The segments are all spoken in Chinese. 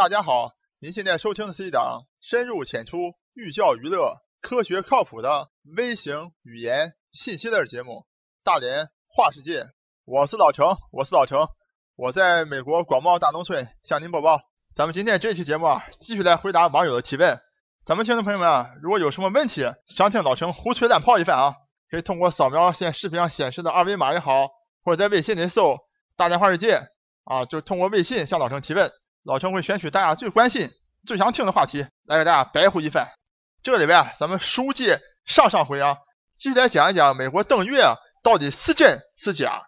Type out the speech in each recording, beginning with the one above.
大家好，您现在收听的是一档深入浅出、寓教于乐、科学靠谱的微型语言信息类节目《大连话世界》。我是老程，我是老程，我在美国广袤大农村向您播报。咱们今天这期节目啊，继续来回答网友的提问。咱们听众朋友们啊，如果有什么问题想听老程胡吹乱泡一番啊，可以通过扫描现视频上显示的二维码也好，或者在微信里搜“大连话世界”啊，就通过微信向老程提问。老陈会选取大家最关心、最想听的话题来给大家白呼一番。这个里边啊，咱们书接上上回啊，继续来讲一讲美国登月啊到底是真是假。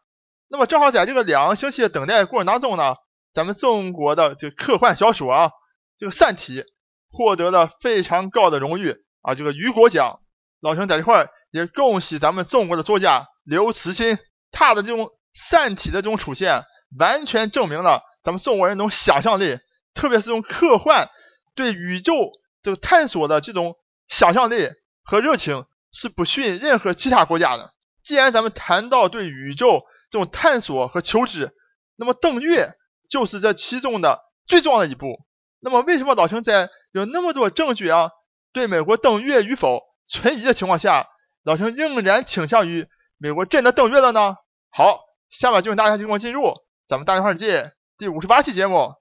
那么正好在这个两个星期的等待过程当中呢，咱们中国的这个科幻小说啊，这个《三体》获得了非常高的荣誉啊，这个雨果奖。老陈在这块也恭喜咱们中国的作家刘慈欣，他的这种《三体》的这种出现，完全证明了。咱们中国人那种想象力，特别是这种科幻对宇宙这个探索的这种想象力和热情，是不逊任何其他国家的。既然咱们谈到对宇宙这种探索和求知，那么登月就是这其中的最重要的一步。那么，为什么老陈在有那么多证据啊，对美国登月与否存疑的情况下，老陈仍然倾向于美国真的登月了呢？好，下面就请大家跟我进入咱们大话世界。第五十八期节目，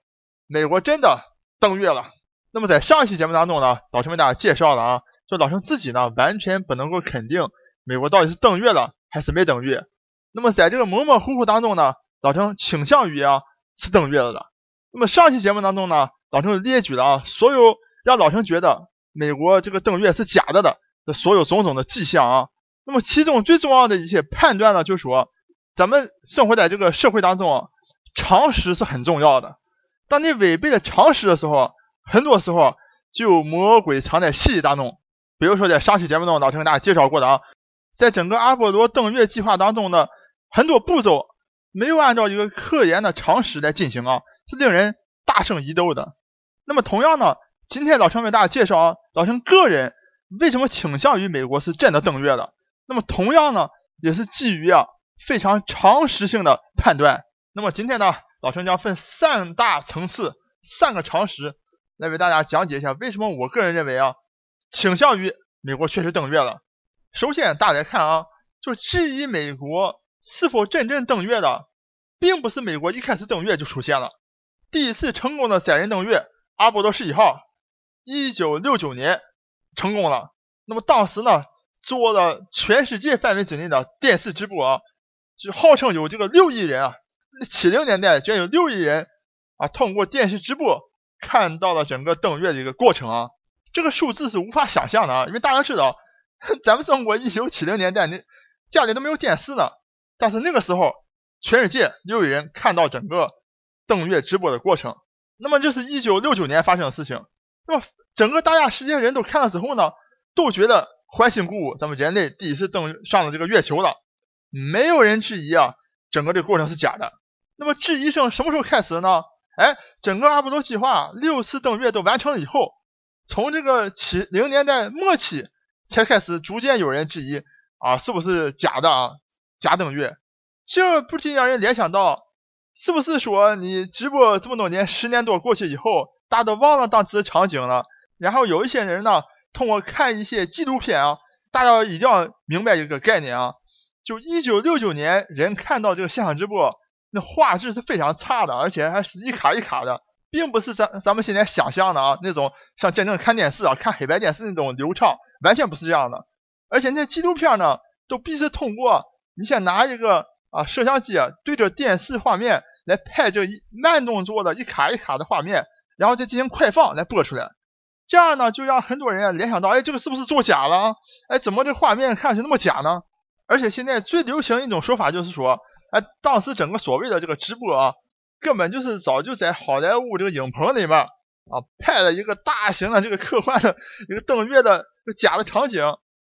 美国真的登月了。那么在上一期节目当中呢，老陈为大家介绍了啊，说老陈自己呢完全不能够肯定美国到底是登月了还是没登月。那么在这个模模糊糊当中呢，老陈倾向于啊是登月了的。那么上期节目当中呢，老陈列举了啊所有让老陈觉得美国这个登月是假的的的所有种种的迹象啊。那么其中最重要的一些判断呢，就是说咱们生活在这个社会当中啊。常识是很重要的。当你违背了常识的时候，很多时候就有魔鬼藏在细节当中。比如说，在上期节目中，老陈给大家介绍过的啊，在整个阿波罗登月计划当中的很多步骤没有按照一个科研的常识来进行啊，是令人大胜疑窦的。那么，同样呢，今天老陈为大家介绍啊，老陈个人为什么倾向于美国是真的登月的？那么，同样呢，也是基于啊非常常识性的判断。那么今天呢，老陈将分三大层次、三个常识来为大家讲解一下，为什么我个人认为啊，倾向于美国确实登月了。首先，大家看啊，就质疑美国是否真正登月的，并不是美国一开始登月就出现了。第一次成功的载人登月阿波罗十一号，一九六九年成功了。那么当时呢，做了全世界范围之内的电视直播啊，就号称有这个六亿人啊。七零年代，居然有六亿人啊通过电视直播看到了整个登月的一个过程啊，这个数字是无法想象的啊，因为大家知道，咱们中国一九七零年代，你家里都没有电视呢，但是那个时候，全世界六亿人看到整个登月直播的过程，那么就是一九六九年发生的事情，那么整个大家世界人都看了之后呢，都觉得欢欣鼓舞，咱们人类第一次登上了这个月球了，没有人质疑啊，整个这个过程是假的。那么质疑声什么时候开始的呢？哎，整个阿波罗计划六次登月都完成了以后，从这个七零年代末期才开始逐渐有人质疑啊，是不是假的啊？假登月，这不禁让人联想到，是不是说你直播这么多年，十年多过去以后，大家都忘了当时的场景了？然后有一些人呢，通过看一些纪录片啊，大家一定要明白一个概念啊，就一九六九年人看到这个现场直播。那画质是非常差的，而且还是一卡一卡的，并不是咱咱们现在想象的啊那种像真正看电视啊看黑白电视那种流畅，完全不是这样的。而且那纪录片呢，都必须通过你先拿一个啊摄像机啊对着电视画面来拍这一慢动作的一卡一卡的画面，然后再进行快放来播出来。这样呢，就让很多人联想到，哎，这个是不是作假了？哎，怎么这画面看上去那么假呢？而且现在最流行一种说法就是说。哎，当时整个所谓的这个直播啊，根本就是早就在好莱坞这个影棚里面啊，拍了一个大型的这个科幻的一个登月的假的场景，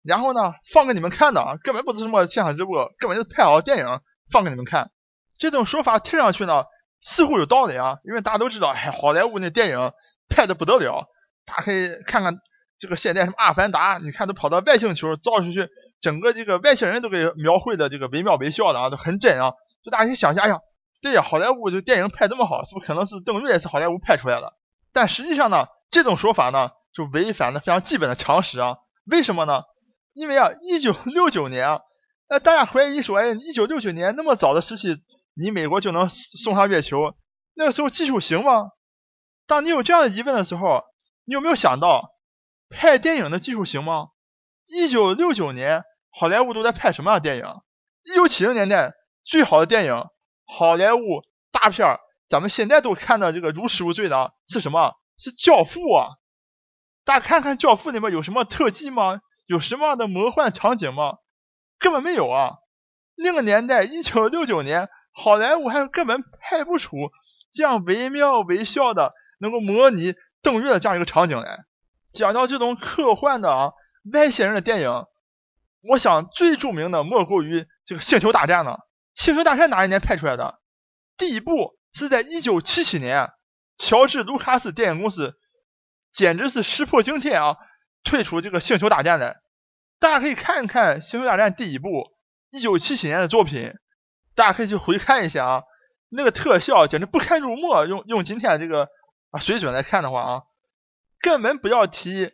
然后呢放给你们看的啊，根本不是什么现场直播，根本就是拍好电影放给你们看。这种说法听上去呢似乎有道理啊，因为大家都知道，哎，好莱坞那电影拍的不得了，大家可以看看这个现在什么阿凡达，你看都跑到外星球造出去。整个这个外星人都给描绘的这个惟妙惟肖的啊，都很真啊。就大家想想，哎呀，对呀，好莱坞这电影拍这么好，是不是可能是登月是好莱坞拍出来的？但实际上呢，这种说法呢就违反了非常基本的常识啊。为什么呢？因为啊，一九六九年啊，呃，大家怀疑说，哎，一九六九年那么早的时期，你美国就能送上月球，那个时候技术行吗？当你有这样的疑问的时候，你有没有想到拍电影的技术行吗？一九六九年，好莱坞都在拍什么样的电影？一九七零年代最好的电影，好莱坞大片咱们现在都看的这个如痴如醉的是什么？是《教父》啊！大家看看《教父》里面有什么特技吗？有什么样的魔幻场景吗？根本没有啊！那个年代，一九六九年，好莱坞还根本拍不出这样惟妙惟肖的。能够模拟登月的这样一个场景来，讲到这种科幻的啊外星人的电影，我想最著名的莫过于这个《星球大战》了。《星球大战》哪一年拍出来的？第一部是在一九七七年，乔治·卢卡斯电影公司简直是石破惊天啊，推出这个《星球大战》的。大家可以看一看《星球大战》第一部一九七七年的作品，大家可以去回看一下啊，那个特效简直不堪入目，用用今天这个。啊，水准来看的话啊，根本不要提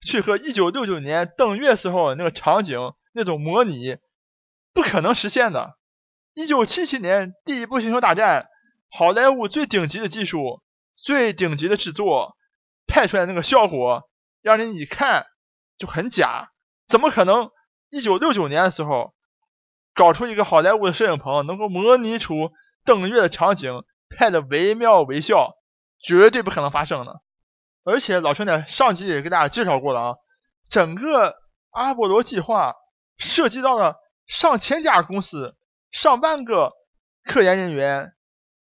去和一九六九年登月时候那个场景那种模拟，不可能实现的。一九七七年第一部《星球大战》，好莱坞最顶级的技术、最顶级的制作，拍出来那个效果，让人一看就很假。怎么可能？一九六九年的时候，搞出一个好莱坞的摄影棚，能够模拟出登月的场景，拍的惟妙惟肖。绝对不可能发生的，而且老陈在上集也给大家介绍过了啊，整个阿波罗计划涉及到了上千家公司、上万个科研人员、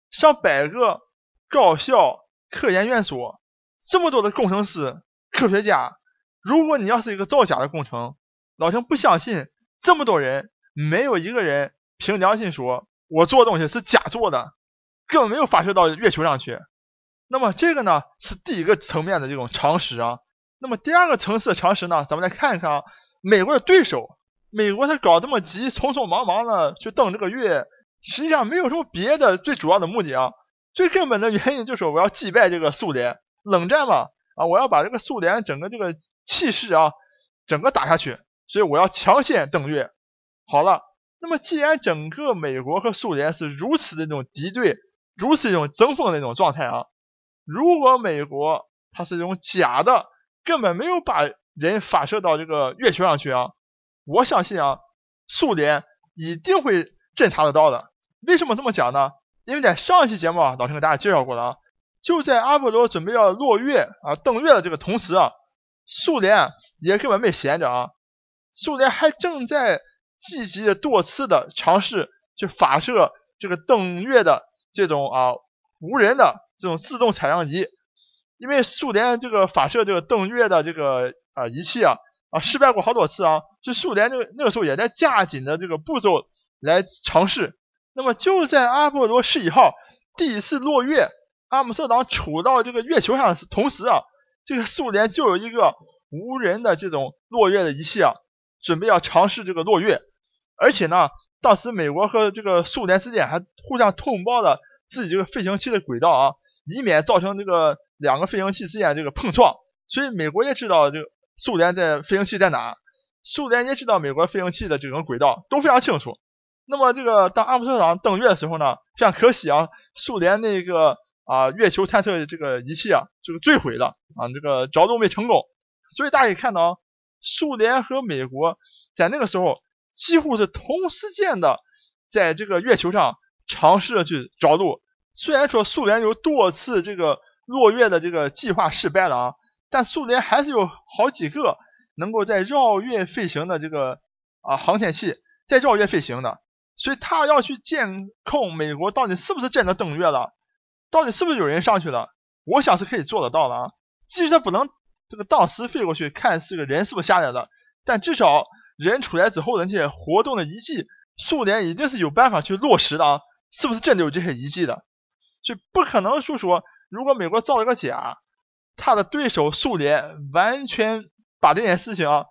上百个高校、科研院所，这么多的工程师、科学家。如果你要是一个造假的工程，老陈不相信这么多人没有一个人凭良心说我做的东西是假做的，根本没有发射到月球上去。那么这个呢是第一个层面的这种常识啊。那么第二个层次的常识呢，咱们来看一看啊，美国的对手，美国他搞这么急，匆匆忙忙的去登这个月，实际上没有什么别的最主要的目的啊。最根本的原因就是我要击败这个苏联，冷战嘛啊，我要把这个苏联整个这个气势啊，整个打下去，所以我要抢先登月。好了，那么既然整个美国和苏联是如此的这种敌对，如此一种争锋的一种状态啊。如果美国它是一种假的，根本没有把人发射到这个月球上去啊，我相信啊，苏联一定会侦察得到的。为什么这么讲呢？因为在上一期节目啊，老陈给大家介绍过了啊，就在阿波罗准备要落月啊登月的这个同时啊，苏联也根本没闲着啊，苏联还正在积极的多次的尝试去发射这个登月的这种啊无人的。这种自动采样仪，因为苏联这个发射这个登月的这个啊仪器啊啊失败过好多次啊，就苏联那个那个时候也在加紧的这个步骤来尝试。那么就在阿波罗十一号第一次落月，阿姆斯特朗处到这个月球上同时啊，这个苏联就有一个无人的这种落月的仪器啊，准备要尝试这个落月，而且呢，当时美国和这个苏联之间还互相通报了自己这个飞行器的轨道啊。以免造成这个两个飞行器之间这个碰撞，所以美国也知道这个苏联在飞行器在哪，苏联也知道美国飞行器的这种轨道都非常清楚。那么这个当阿姆斯特朗登月的时候呢，非常可惜啊，苏联那个啊月球探测这个仪器啊这个坠毁了啊，这个着陆没成功。所以大家可以看到，苏联和美国在那个时候几乎是同时间的在这个月球上尝试着去着陆。虽然说苏联有多次这个落月的这个计划失败了啊，但苏联还是有好几个能够在绕月飞行的这个啊航天器在绕月飞行的，所以他要去监控美国到底是不是真的登月了，到底是不是有人上去了，我想是可以做得到的啊。即使他不能这个当时飞过去看是个人是不是下来了，但至少人出来之后的那些活动的遗迹，苏联一定是有办法去落实的啊，是不是真的有这些遗迹的？就不可能说说，如果美国造了个假，他的对手苏联完全把这件事情啊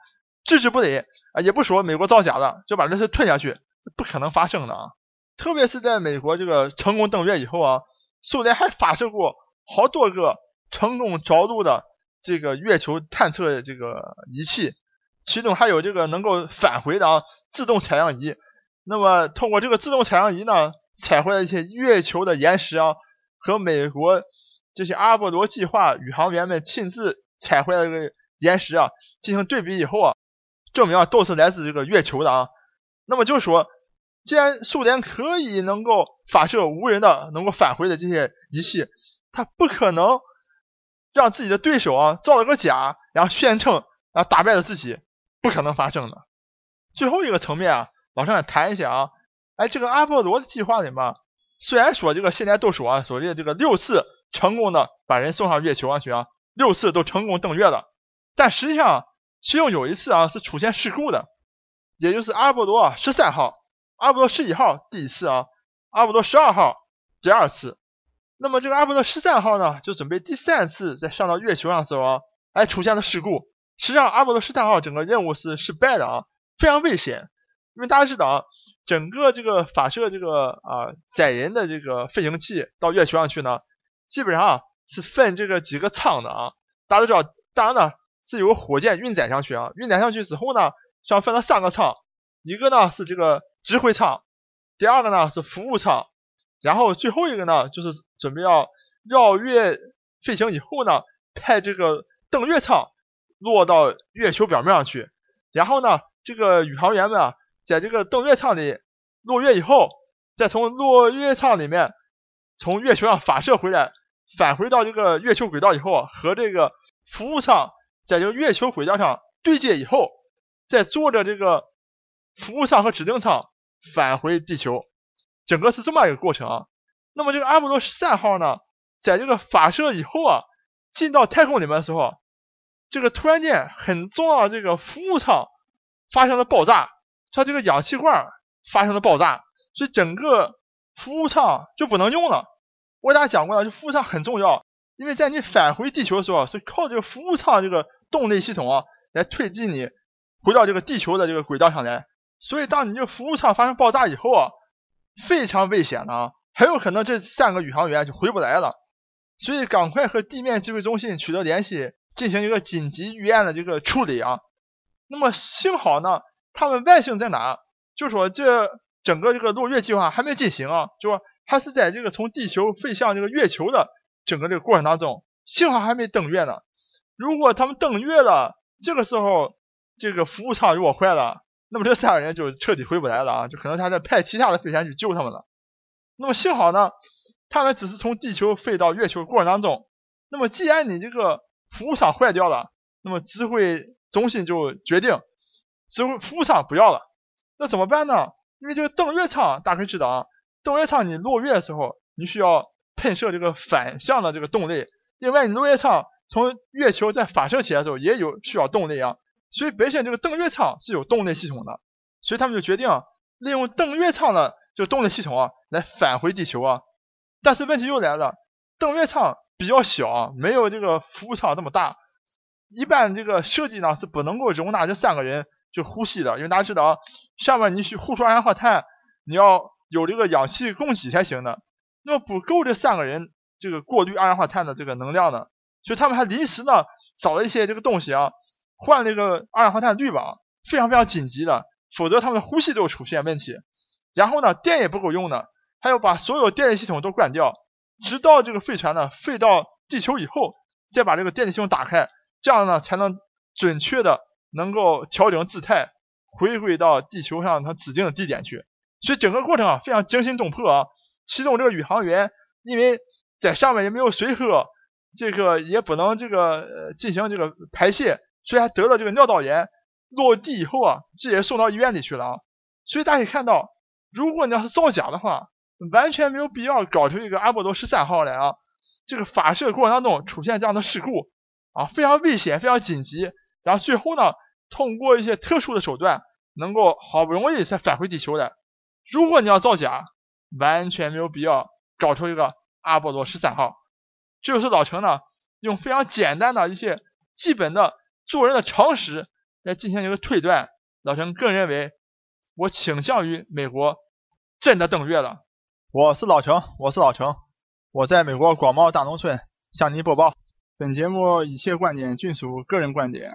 置之不理啊，也不说美国造假了，就把这事吞下去，这不可能发生的啊。特别是在美国这个成功登月以后啊，苏联还发射过好多个成功着陆的这个月球探测这个仪器，其中还有这个能够返回的啊自动采样仪。那么通过这个自动采样仪呢，采回来一些月球的岩石啊，和美国这些阿波罗计划宇航员们亲自采回来这个岩石啊进行对比以后啊，证明啊都是来自这个月球的啊。那么就是说，既然苏联可以能够发射无人的能够返回的这些仪器，它不可能让自己的对手啊造了个假，然后宣称啊打败了自己，不可能发生的。最后一个层面啊。往上谈一下啊，哎，这个阿波罗的计划里面，虽然说这个现在都说啊，所谓的这个六次成功的把人送上月球上去啊，六次都成功登月了，但实际上其中有一次啊是出现事故的，也就是阿波罗十三号、阿波罗十一号第一次啊，阿波罗十二号第二次，那么这个阿波罗十三号呢，就准备第三次再上到月球上的时候啊，哎出现了事故，实际上阿波罗十三号整个任务是失败的啊，非常危险。因为大家知道，整个这个发射这个啊载人的这个飞行器到月球上去呢，基本上是分这个几个舱的啊。大家都知道，当然呢是由火箭运载上去啊，运载上去之后呢，上分了三个舱，一个呢是这个指挥舱，第二个呢是服务舱，然后最后一个呢就是准备要绕月飞行以后呢，派这个登月舱落到月球表面上去，然后呢这个宇航员们啊。在这个登月舱里落月以后，再从落月舱里面从月球上发射回来，返回到这个月球轨道以后，和这个服务舱在这个月球轨道上对接以后，再坐着这个服务舱和指定舱返回地球，整个是这么一个过程啊。那么这个阿波罗十三号呢，在这个发射以后啊，进到太空里面的时候，这个突然间很重要的这个服务舱发生了爆炸。它这个氧气罐发生了爆炸，所以整个服务舱就不能用了。我给大家讲过了，就服务舱很重要，因为在你返回地球的时候，是靠这个服务舱这个动力系统啊来推进你回到这个地球的这个轨道上来。所以当你这个服务舱发生爆炸以后啊，非常危险的啊，很有可能这三个宇航员就回不来了。所以赶快和地面指挥中心取得联系，进行一个紧急预案的这个处理啊。那么幸好呢。他们外星在哪？就说这整个这个落月计划还没进行啊，就说还是在这个从地球飞向这个月球的整个这个过程当中，幸好还没登月呢。如果他们登月了，这个时候这个服务舱如果坏了，那么这三个人就彻底回不来了啊，就可能他在派其他的飞船去救他们了。那么幸好呢，他们只是从地球飞到月球过程当中。那么既然你这个服务舱坏掉了，那么指挥中心就决定。指挥服务舱不要了，那怎么办呢？因为这个登月舱，大家可以知道啊，登月舱你落月的时候，你需要喷射这个反向的这个动力。另外，你落月舱从月球再发射起来的时候，也有需要动力啊。所以本身这个登月舱是有动力系统的，所以他们就决定利用登月舱的这个动力系统啊，来返回地球啊。但是问题又来了，登月舱比较小，没有这个服务舱这么大，一般这个设计呢是不能够容纳这三个人。就呼吸的，因为大家知道啊，上面你去呼出二氧化碳，你要有这个氧气供给才行的，那么不够这三个人这个过滤二氧化碳的这个能量呢，所以他们还临时呢找了一些这个东西啊，换了一个二氧化碳滤网，非常非常紧急的，否则他们的呼吸都出现问题。然后呢，电也不够用的，还要把所有电力系统都关掉，直到这个飞船呢飞到地球以后，再把这个电力系统打开，这样呢才能准确的。能够调整姿态，回归到地球上它指定的地点去，所以整个过程啊非常惊心动魄啊。其中这个宇航员因为在上面也没有水喝，这个也不能这个进行这个排泄，所以还得了这个尿道炎。落地以后啊，直接送到医院里去了啊。所以大家可以看到，如果你要是造假的话，完全没有必要搞出一个阿波罗十三号来啊。这个发射过程当中出现这样的事故啊，非常危险，非常紧急。然后最后呢，通过一些特殊的手段，能够好不容易才返回地球的。如果你要造假，完全没有必要搞出一个阿波罗十三号。这就是老陈呢，用非常简单的一些基本的做人的常识来进行一个推断。老陈个人认为，我倾向于美国真的登月了。我是老陈，我是老陈，我在美国广袤大农村向您播报。本节目一切观点均属个人观点，